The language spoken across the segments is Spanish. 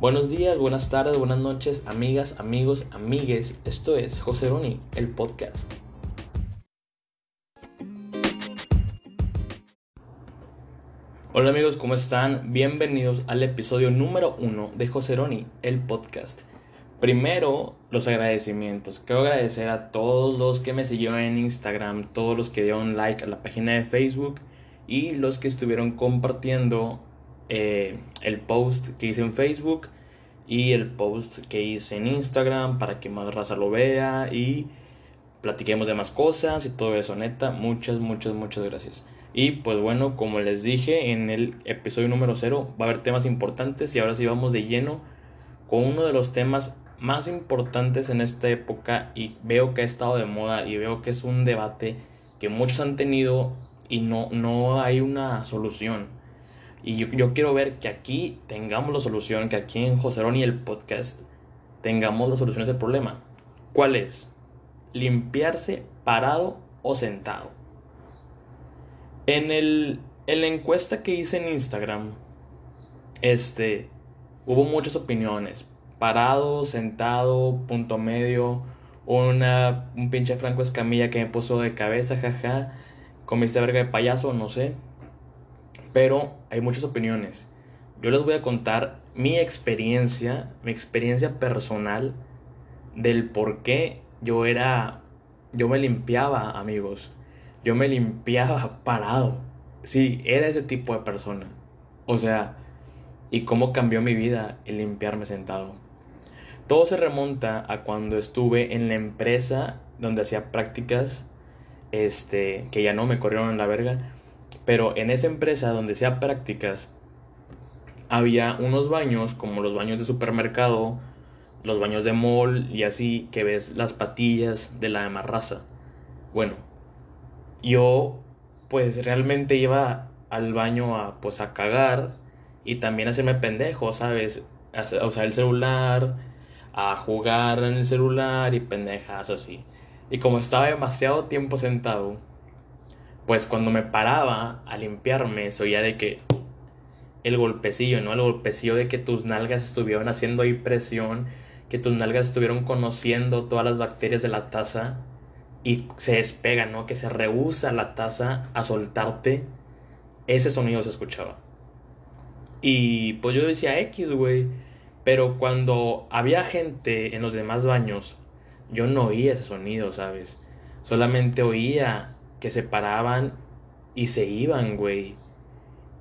Buenos días, buenas tardes, buenas noches, amigas, amigos, amigues. Esto es José Roni, el podcast. Hola amigos, ¿cómo están? Bienvenidos al episodio número uno de José Roni, el podcast. Primero, los agradecimientos. Quiero agradecer a todos los que me siguieron en Instagram, todos los que dieron like a la página de Facebook y los que estuvieron compartiendo eh, el post que hice en Facebook y el post que hice en Instagram para que más raza lo vea y platiquemos de más cosas y todo eso, neta. Muchas, muchas, muchas gracias. Y pues bueno, como les dije en el episodio número 0, va a haber temas importantes y ahora sí vamos de lleno con uno de los temas más importantes en esta época y veo que ha estado de moda y veo que es un debate que muchos han tenido y no, no hay una solución. Y yo, yo quiero ver que aquí tengamos la solución, que aquí en Joserón y el podcast tengamos la solución a ese problema. ¿Cuál es? Limpiarse parado o sentado. En, el, en la encuesta que hice en Instagram, este, hubo muchas opiniones. Parado, sentado, punto medio, una, un pinche Franco Escamilla que me puso de cabeza, jaja, comiste verga de payaso, no sé. Pero hay muchas opiniones. Yo les voy a contar mi experiencia, mi experiencia personal del por qué yo era, yo me limpiaba, amigos. Yo me limpiaba parado. Sí, era ese tipo de persona. O sea, y cómo cambió mi vida el limpiarme sentado. Todo se remonta a cuando estuve en la empresa donde hacía prácticas, este, que ya no me corrieron en la verga, pero en esa empresa donde hacía prácticas había unos baños como los baños de supermercado, los baños de mall y así que ves las patillas de la demás raza. Bueno, yo pues realmente iba al baño a pues a cagar y también a hacerme pendejo, ¿sabes? A usar el celular, a jugar en el celular y pendejas así. Y como estaba demasiado tiempo sentado, pues cuando me paraba a limpiarme, se oía de que el golpecillo, ¿no? El golpecillo de que tus nalgas estuvieron haciendo ahí presión, que tus nalgas estuvieron conociendo todas las bacterias de la taza y se despega, ¿no? Que se rehúsa la taza a soltarte. Ese sonido se escuchaba. Y pues yo decía X, güey. Pero cuando había gente en los demás baños, yo no oía ese sonido, ¿sabes? Solamente oía que se paraban y se iban, güey.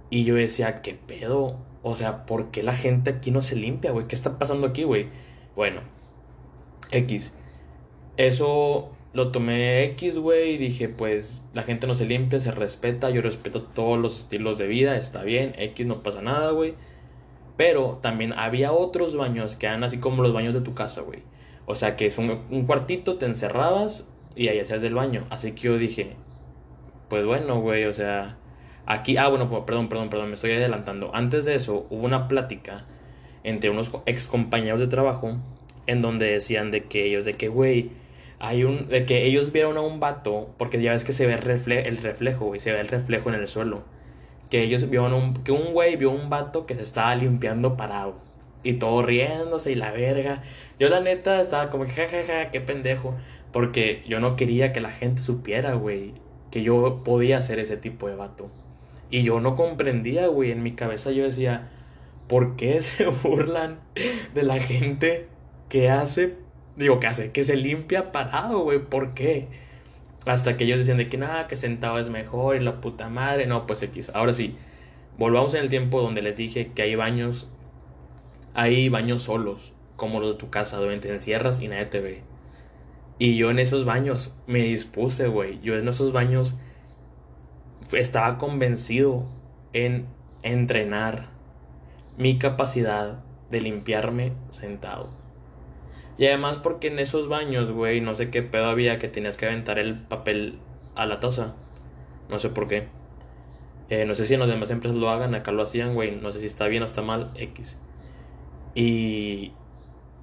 Y yo decía, ¿qué pedo? O sea, ¿por qué la gente aquí no se limpia, güey? ¿Qué está pasando aquí, güey? Bueno, X. Eso lo tomé X, güey, y dije, pues la gente no se limpia, se respeta, yo respeto todos los estilos de vida, está bien, X no pasa nada, güey. Pero también había otros baños que eran así como los baños de tu casa, güey. O sea, que es un, cuartito, te encerrabas y ahí hacías del baño. Así que yo dije, pues bueno, güey, o sea, aquí, ah, bueno, perdón, perdón, perdón, me estoy adelantando. Antes de eso, hubo una plática entre unos ex compañeros de trabajo en donde decían de que ellos, de que, güey, hay un, de que ellos vieron a un vato, porque ya ves que se ve el, refle el reflejo, güey, se ve el reflejo en el suelo. Que ellos vieron un, que un güey vio un vato que se estaba limpiando parado. Y todo riéndose y la verga. Yo la neta estaba como que jajaja, qué pendejo. Porque yo no quería que la gente supiera, güey, que yo podía ser ese tipo de vato. Y yo no comprendía, güey, en mi cabeza yo decía, ¿por qué se burlan de la gente que hace Digo, ¿qué hace? Que se limpia parado, güey. ¿Por qué? Hasta que ellos decían de que nada, que sentado es mejor y la puta madre. No, pues X. Ahora sí, volvamos en el tiempo donde les dije que hay baños. Hay baños solos, como los de tu casa, donde te encierras y nadie te ve. Y yo en esos baños me dispuse, güey. Yo en esos baños estaba convencido en entrenar mi capacidad de limpiarme sentado. Y además porque en esos baños, güey, no sé qué pedo había que tenías que aventar el papel a la taza. No sé por qué. Eh, no sé si en las demás empresas lo hagan, acá lo hacían, güey. No sé si está bien o está mal, X. Y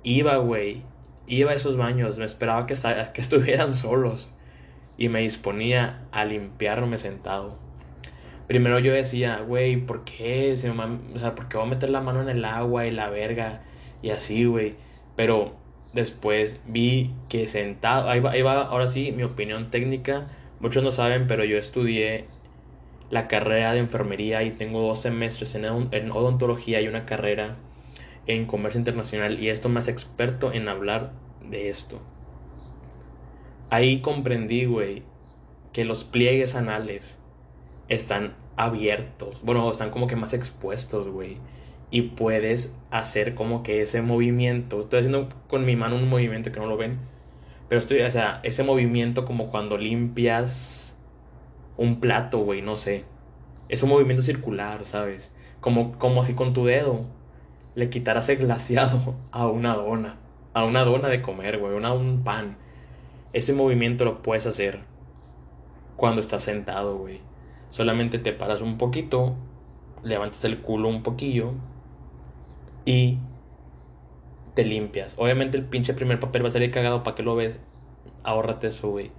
iba, güey. Iba a esos baños, me esperaba que, estuvieran solos. Y me disponía a limpiarme sentado. primero yo decía, güey, ¿por qué? Se me, o sea, ¿por qué voy a meter la mano en el agua y la verga? Y así, güey. Pero después vi que sentado, ahí va, ahí va, ahora sí, mi opinión técnica. Muchos no saben, pero yo estudié la carrera de enfermería y tengo dos semestres en, en odontología y una carrera en comercio internacional y esto más experto en hablar de esto. Ahí comprendí, güey, que los pliegues anales están abiertos. Bueno, están como que más expuestos, güey. Y puedes hacer como que ese movimiento. Estoy haciendo con mi mano un movimiento que no lo ven. Pero estoy, o sea, ese movimiento como cuando limpias un plato, güey, no sé. Es un movimiento circular, ¿sabes? Como, como así con tu dedo le quitaras el glaciado a una dona. A una dona de comer, güey. Un pan. Ese movimiento lo puedes hacer cuando estás sentado, güey. Solamente te paras un poquito, levantas el culo un poquillo y te limpias. Obviamente el pinche primer papel va a salir cagado para que lo ves. Ahórrate eso, güey.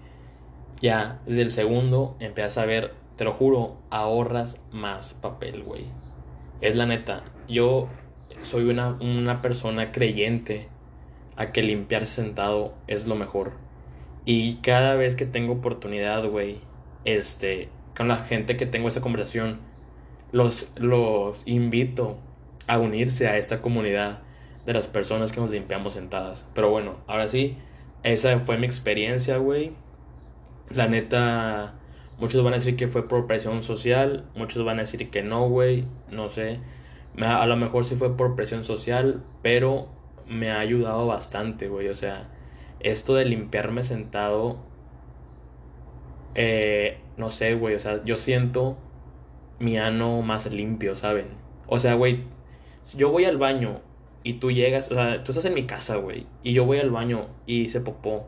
Ya, desde el segundo empiezas a ver, te lo juro, ahorras más papel, güey. Es la neta. Yo soy una, una persona creyente a que limpiar sentado es lo mejor. Y cada vez que tengo oportunidad, güey, este, con la gente que tengo esa conversación, los, los invito a unirse a esta comunidad de las personas que nos limpiamos sentadas. Pero bueno, ahora sí, esa fue mi experiencia, güey. La neta, muchos van a decir que fue por presión social, muchos van a decir que no, güey, no sé. A lo mejor sí fue por presión social, pero me ha ayudado bastante, güey. O sea, esto de limpiarme sentado, eh, no sé, güey. O sea, yo siento mi ano más limpio, ¿saben? O sea, güey, si yo voy al baño y tú llegas, o sea, tú estás en mi casa, güey, y yo voy al baño y hice popó.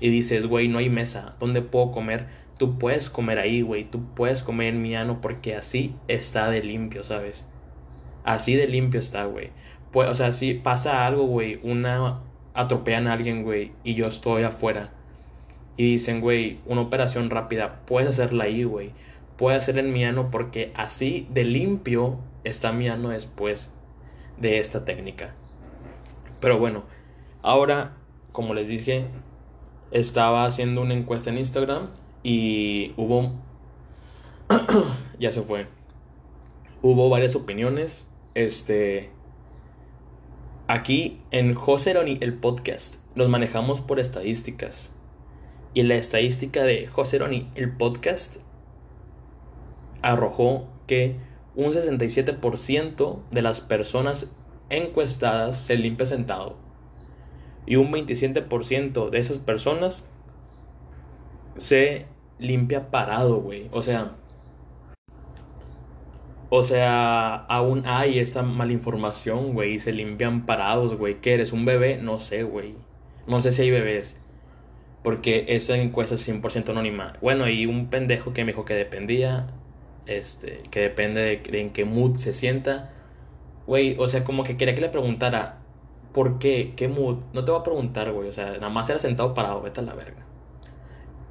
Y dices, güey, no hay mesa, ¿dónde puedo comer? Tú puedes comer ahí, güey, tú puedes comer en mi ano porque así está de limpio, ¿sabes? Así de limpio está, güey. Pues, o sea, si pasa algo, güey, una atropellan a alguien, güey, y yo estoy afuera. Y dicen, güey, una operación rápida, puedes hacerla ahí, güey. Puedes hacer en mi ano porque así de limpio está mi ano después de esta técnica. Pero bueno, ahora, como les dije, estaba haciendo una encuesta en Instagram y hubo... ya se fue. Hubo varias opiniones este. Aquí en José Roni, el podcast, nos manejamos por estadísticas. Y la estadística de José Roni, el podcast, arrojó que un 67% de las personas encuestadas se limpia sentado. Y un 27% de esas personas se limpia parado, güey. O sea, o sea, aún hay esa malinformación, güey. Y se limpian parados, güey. ¿Qué eres? ¿Un bebé? No sé, güey. No sé si hay bebés. Porque esa encuesta es 100% anónima. Bueno, y un pendejo que me dijo que dependía. Este, que depende de, en qué mood se sienta. Güey, o sea, como que quería que le preguntara. ¿Por qué? ¿Qué mood? No te voy a preguntar, güey. O sea, nada más era sentado parado. Vete a la verga.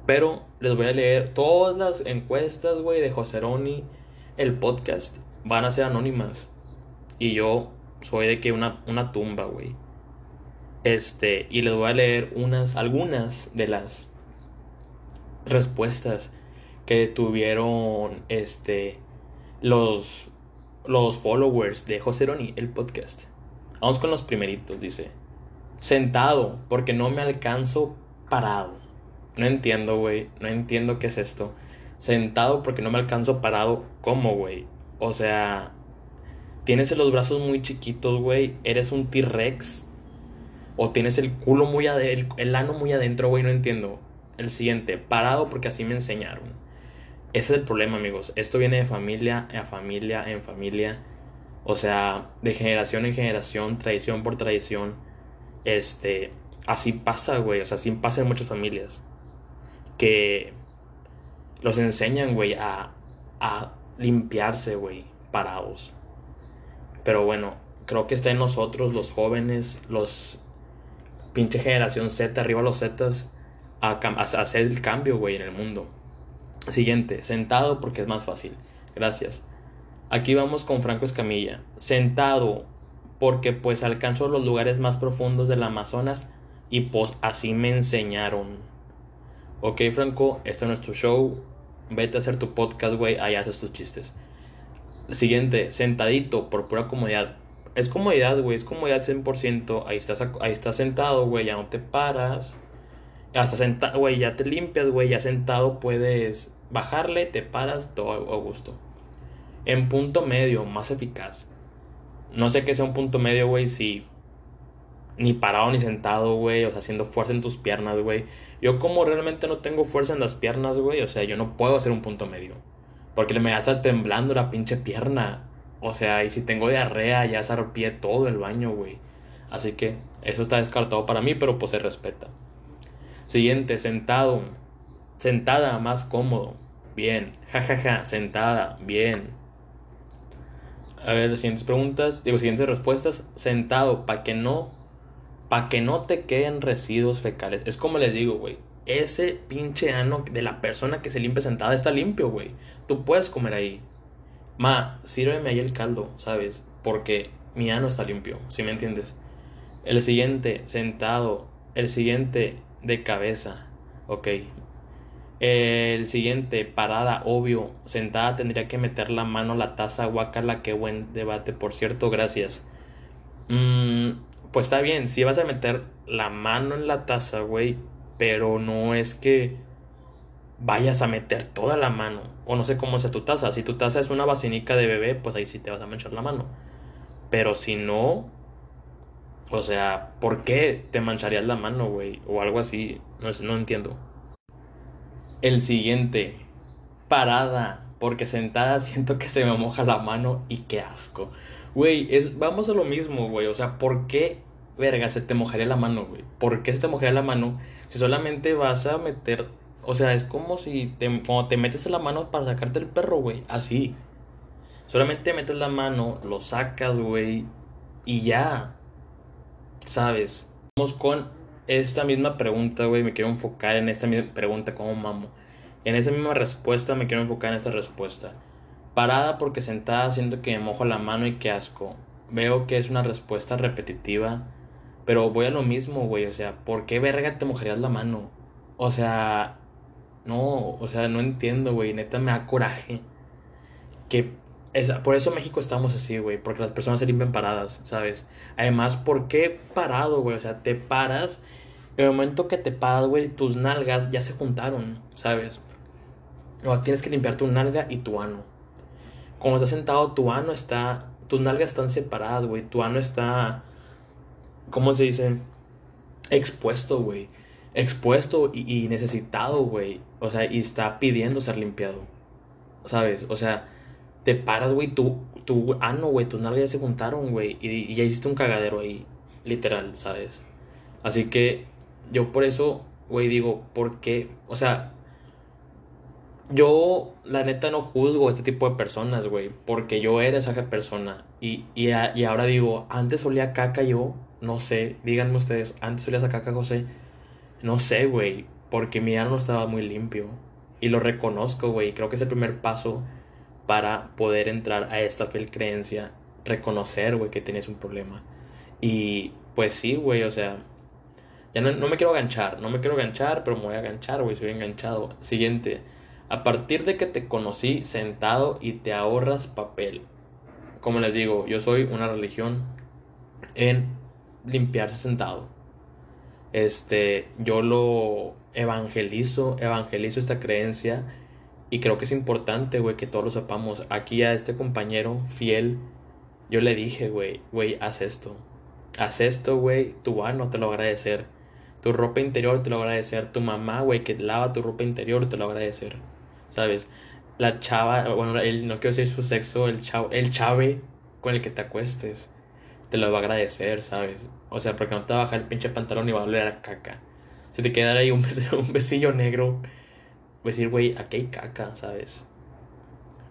Pero les voy a leer todas las encuestas, güey, de Joseroni el podcast van a ser anónimas. Y yo soy de que una, una tumba, güey. Este, y les voy a leer unas, algunas de las respuestas que tuvieron este los los followers de José Roni, el podcast. Vamos con los primeritos, dice. Sentado, porque no me alcanzo parado. No entiendo, güey. No entiendo qué es esto sentado porque no me alcanzo parado. ¿Cómo, güey? O sea, tienes los brazos muy chiquitos, güey. Eres un T-Rex. O tienes el culo muy adentro, el, ano muy adentro, güey. No entiendo. El siguiente, parado porque así me enseñaron. Ese es el problema, amigos. Esto viene de familia a familia en familia. O sea, de generación en generación, tradición por tradición. Este, así pasa, güey. O sea, así pasa en muchas familias. Que los enseñan, güey, a, a limpiarse, güey, parados. Pero bueno, creo que está en nosotros, los jóvenes, los pinche generación Z, arriba los Zetas, a, hacer el cambio, güey, en el mundo. Siguiente, sentado porque es más fácil. Gracias. Aquí vamos con Franco Escamilla. Sentado, porque pues alcanzo los lugares más profundos del Amazonas y pues así me enseñaron. Ok, Franco, este es nuestro show. Vete a hacer tu podcast, güey. Ahí haces tus chistes. Siguiente, sentadito, por pura comodidad. Es comodidad, güey. Es comodidad 100%. Ahí estás, ahí estás sentado, güey. Ya no te paras. Hasta sentado, güey. Ya te limpias, güey. Ya sentado puedes bajarle, te paras, todo a gusto. En punto medio, más eficaz. No sé qué sea un punto medio, güey, si ni parado ni sentado, güey, o sea, haciendo fuerza en tus piernas, güey. Yo como realmente no tengo fuerza en las piernas, güey, o sea, yo no puedo hacer un punto medio. Porque me va a estar temblando la pinche pierna. O sea, y si tengo diarrea, ya zarpié todo el baño, güey. Así que eso está descartado para mí, pero pues se respeta. Siguiente, sentado. Sentada, más cómodo. Bien. Jajaja, ja, ja. sentada. Bien. A ver, siguientes preguntas. Digo, siguientes respuestas. Sentado, para que no. Para que no te queden residuos fecales. Es como les digo, güey. Ese pinche ano de la persona que se limpia sentada está limpio, güey. Tú puedes comer ahí. Ma, sírveme ahí el caldo, ¿sabes? Porque mi ano está limpio, ¿sí me entiendes? El siguiente, sentado. El siguiente, de cabeza. Ok. El siguiente, parada, obvio. Sentada tendría que meter la mano la taza. Guacala, qué buen debate, por cierto, gracias. Mm, pues está bien, si vas a meter la mano en la taza, güey. Pero no es que vayas a meter toda la mano. O no sé cómo sea tu taza. Si tu taza es una vacinica de bebé, pues ahí sí te vas a manchar la mano. Pero si no, o sea, ¿por qué te mancharías la mano, güey? O algo así. No, no entiendo. El siguiente. Parada. Porque sentada siento que se me moja la mano y qué asco. Güey, es, vamos a lo mismo, güey. O sea, ¿por qué, verga, se te mojaría la mano, güey? ¿Por qué se te mojaría la mano si solamente vas a meter... O sea, es como si te, cuando te metes la mano para sacarte el perro, güey. Así. Solamente metes la mano, lo sacas, güey. Y ya. ¿Sabes? Vamos con esta misma pregunta, güey. Me quiero enfocar en esta misma pregunta, como mamo? En esa misma respuesta me quiero enfocar en esta respuesta. Parada porque sentada siento que me mojo la mano y qué asco. Veo que es una respuesta repetitiva. Pero voy a lo mismo, güey. O sea, ¿por qué verga te mojarías la mano? O sea, no, o sea, no entiendo, güey. Neta me da coraje que por eso México estamos así, güey. Porque las personas se limpian paradas, ¿sabes? Además, ¿por qué parado, güey? O sea, te paras. En el momento que te paras, güey, tus nalgas ya se juntaron, ¿sabes? O tienes que limpiar tu nalga y tu ano. Como estás sentado, tu ano está. Tus nalgas están separadas, güey. Tu ano está. ¿Cómo se dice? Expuesto, güey. Expuesto y, y necesitado, güey. O sea, y está pidiendo ser limpiado. ¿Sabes? O sea te paras, güey, tu, tu ano, güey, tus nalgas ya se juntaron, güey, y, ya hiciste un cagadero ahí, literal, ¿sabes? Así que yo por eso, güey, digo, ¿por qué? O sea, yo la neta no juzgo a este tipo de personas, güey, porque yo era esa persona. Y, y, y ahora digo, antes olía caca yo, no sé, díganme ustedes, antes olía esa caca, José, no sé, güey, porque mi ano estaba muy limpio. Y lo reconozco, güey, creo que es el primer paso para poder entrar a esta fiel creencia, reconocer, güey, que tienes un problema. Y pues sí, güey, o sea, ya no, me quiero aganchar, no me quiero aganchar, pero me voy a aganchar, güey, soy enganchado. Siguiente, a partir de que te conocí sentado y te ahorras papel. Como les digo, yo soy una religión en limpiarse sentado. Este, yo lo evangelizo, evangelizo esta creencia y creo que es importante, güey, que todos lo sepamos. Aquí a este compañero fiel, yo le dije, güey, güey, haz esto. Haz esto, güey, tu ano te lo va a agradecer. Tu ropa interior te lo va a agradecer. Tu mamá, güey, que lava tu ropa interior te lo va a agradecer. ¿Sabes? La chava, bueno, él, no quiero decir su sexo, el chavo, el chave con el que te acuestes, te lo va a agradecer, ¿sabes? O sea, porque no te va a bajar el pinche pantalón y va a oler a caca. Si te queda ahí un, un besillo negro pues decir, güey, aquí hay caca, ¿sabes?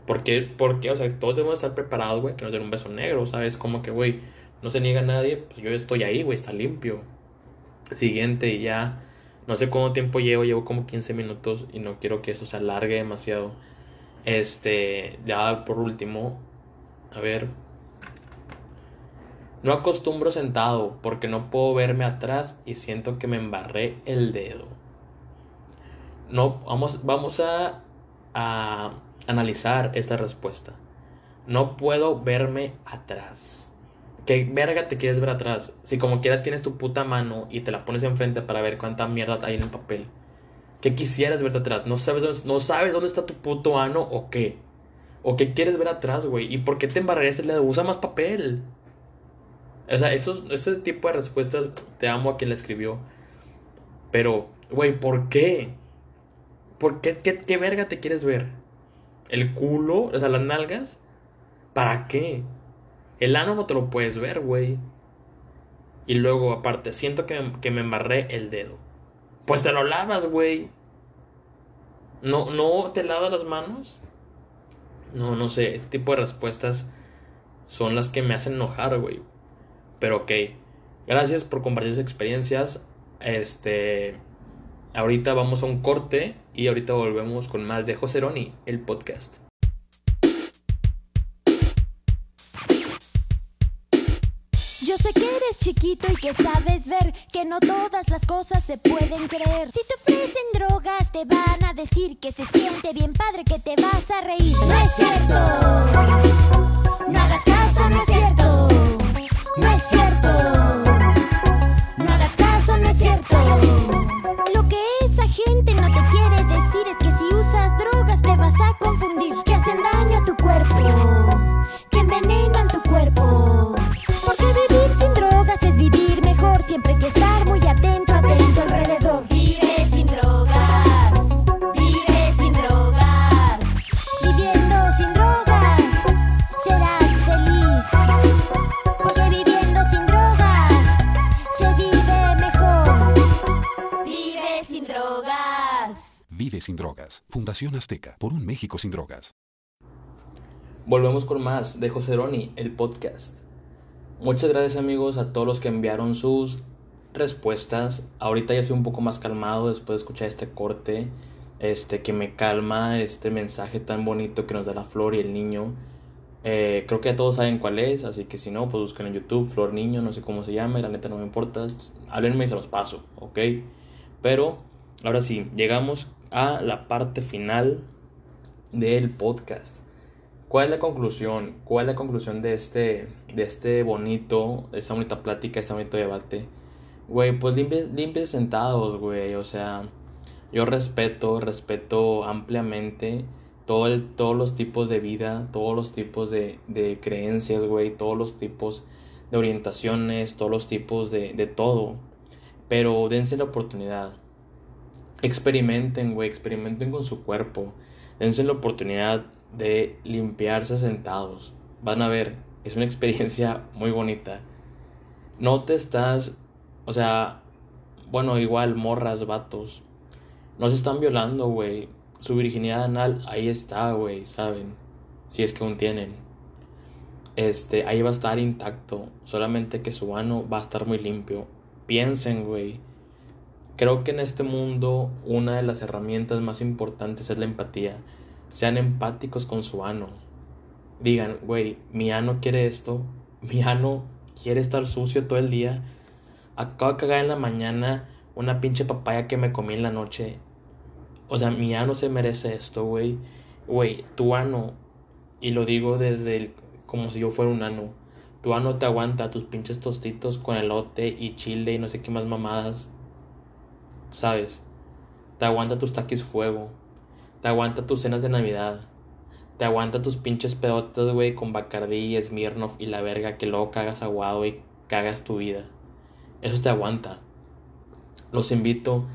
¿Por qué? Porque, o sea, todos debemos estar preparados, güey, que nos den un beso negro, ¿sabes? Como que, güey, no se niega nadie, pues yo estoy ahí, güey, está limpio. Siguiente, ya, no sé cuánto tiempo llevo, llevo como 15 minutos y no quiero que eso se alargue demasiado. Este, ya por último, a ver. No acostumbro sentado porque no puedo verme atrás y siento que me embarré el dedo. No, vamos, vamos a, a analizar esta respuesta. No puedo verme atrás. ¿Qué verga te quieres ver atrás? Si como quiera tienes tu puta mano y te la pones enfrente para ver cuánta mierda hay en el papel. ¿Qué quisieras verte atrás? ¿No sabes dónde, no sabes dónde está tu puto ano o qué? ¿O qué quieres ver atrás, güey? ¿Y por qué te embarrarías el dedo? Usa más papel. O sea, esos, ese tipo de respuestas te amo a quien la escribió. Pero, güey, ¿por qué? ¿Por qué, qué? ¿Qué verga te quieres ver? ¿El culo? O sea, las nalgas. ¿Para qué? El ano no te lo puedes ver, güey. Y luego, aparte, siento que, que, me embarré el dedo. Pues te lo lavas, güey. ¿No, ¿No te lavas las manos? No, no sé. Este tipo de respuestas son las que me hacen enojar, güey. Pero ok. Gracias por compartir sus experiencias. Este. Ahorita vamos a un corte y ahorita volvemos con más de José Roni, el podcast. Chiquito y que sabes ver que no todas las cosas se pueden creer. Si te ofrecen drogas, te van a decir que se siente bien padre, que te vas a reír. No es cierto. No hagas caso, no es cierto. No es cierto. No hagas caso, no es cierto. Lo que esa gente no te quiere decir es que si usas drogas te vas a confundir, sin drogas. Fundación Azteca. Por un México sin drogas. Volvemos con más de José Roni, el podcast. Muchas gracias amigos a todos los que enviaron sus respuestas. Ahorita ya estoy un poco más calmado después de escuchar este corte. Este que me calma este mensaje tan bonito que nos da la flor y el niño. Eh, creo que ya todos saben cuál es, así que si no, pues busquen en YouTube, Flor Niño, no sé cómo se llama, la neta no me importa. Háblenme y se los paso, ¿ok? Pero ahora sí, llegamos a la parte final del podcast. ¿Cuál es la conclusión? ¿Cuál es la conclusión de este, de este bonito, de esta bonita plática, este bonito debate? Güey, pues limpies, limpies sentados, güey. O sea, yo respeto, respeto ampliamente todo todos los tipos de vida, todos los tipos de, de creencias, güey, todos los tipos de orientaciones, todos los tipos de, de todo. Pero dense la oportunidad. Experimenten, güey, experimenten con su cuerpo. Dense la oportunidad de limpiarse sentados. Van a ver, es una experiencia muy bonita. No te estás, o sea, bueno, igual morras, vatos. No se están violando, güey. Su virginidad anal ahí está, güey, ¿saben? Si es que aún tienen. Este, ahí va a estar intacto. Solamente que su ano va a estar muy limpio. Piensen, güey. Creo que en este mundo una de las herramientas más importantes es la empatía. Sean empáticos con su ano. Digan, güey, mi ano quiere esto. Mi ano quiere estar sucio todo el día. Acabo de cagar en la mañana una pinche papaya que me comí en la noche. O sea, mi ano se merece esto, güey. Güey, tu ano, y lo digo desde el, como si yo fuera un ano. Tu ano te aguanta tus pinches tostitos con elote y chile y no sé qué más mamadas. ¿Sabes? Te aguanta tus taquis fuego. Te aguanta tus cenas de Navidad. Te aguanta tus pinches pedotas, güey, con Bacardí, Smirnoff y la verga que luego cagas aguado y cagas tu vida. Eso te aguanta. Los invito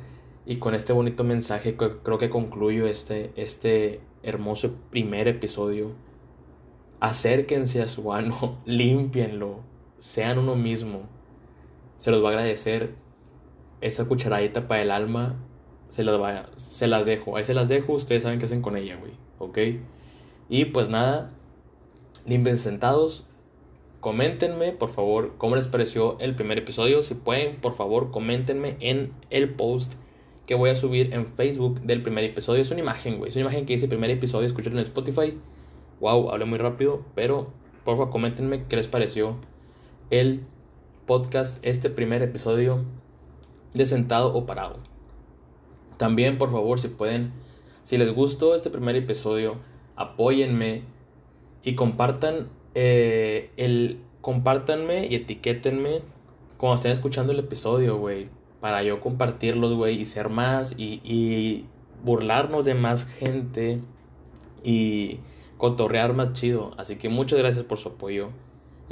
y con este bonito mensaje creo que concluyo este, este hermoso primer episodio. Acérquense a su ano, límpienlo, sean uno mismo. Se los va a agradecer esa cucharadita para el alma se las, va, se las dejo. Ahí se las dejo. Ustedes saben qué hacen con ella, güey. ¿Ok? Y pues nada. Limpiense sentados. Coméntenme, por favor, cómo les pareció el primer episodio. Si pueden, por favor, coméntenme en el post que voy a subir en Facebook del primer episodio. Es una imagen, güey. Es una imagen que dice primer episodio, escucharlo en Spotify. Wow, hablé muy rápido, pero por favor coméntenme qué les pareció el podcast, este primer episodio de sentado o parado. También, por favor, si pueden, si les gustó este primer episodio, apóyenme y compartan eh, el compártanme y etiquétenme cuando estén escuchando el episodio, güey, para yo compartirlos, güey, y ser más y, y burlarnos de más gente y cotorrear más chido. Así que muchas gracias por su apoyo.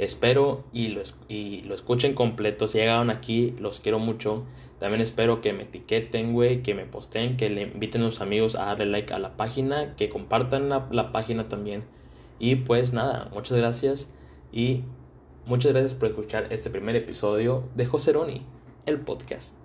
Espero y lo, y lo escuchen completo. Si llegaron aquí, los quiero mucho. También espero que me etiqueten, güey, que me posteen, que le inviten a sus amigos a darle like a la página, que compartan la, la página también. Y pues nada, muchas gracias y muchas gracias por escuchar este primer episodio de Joseroni, el podcast.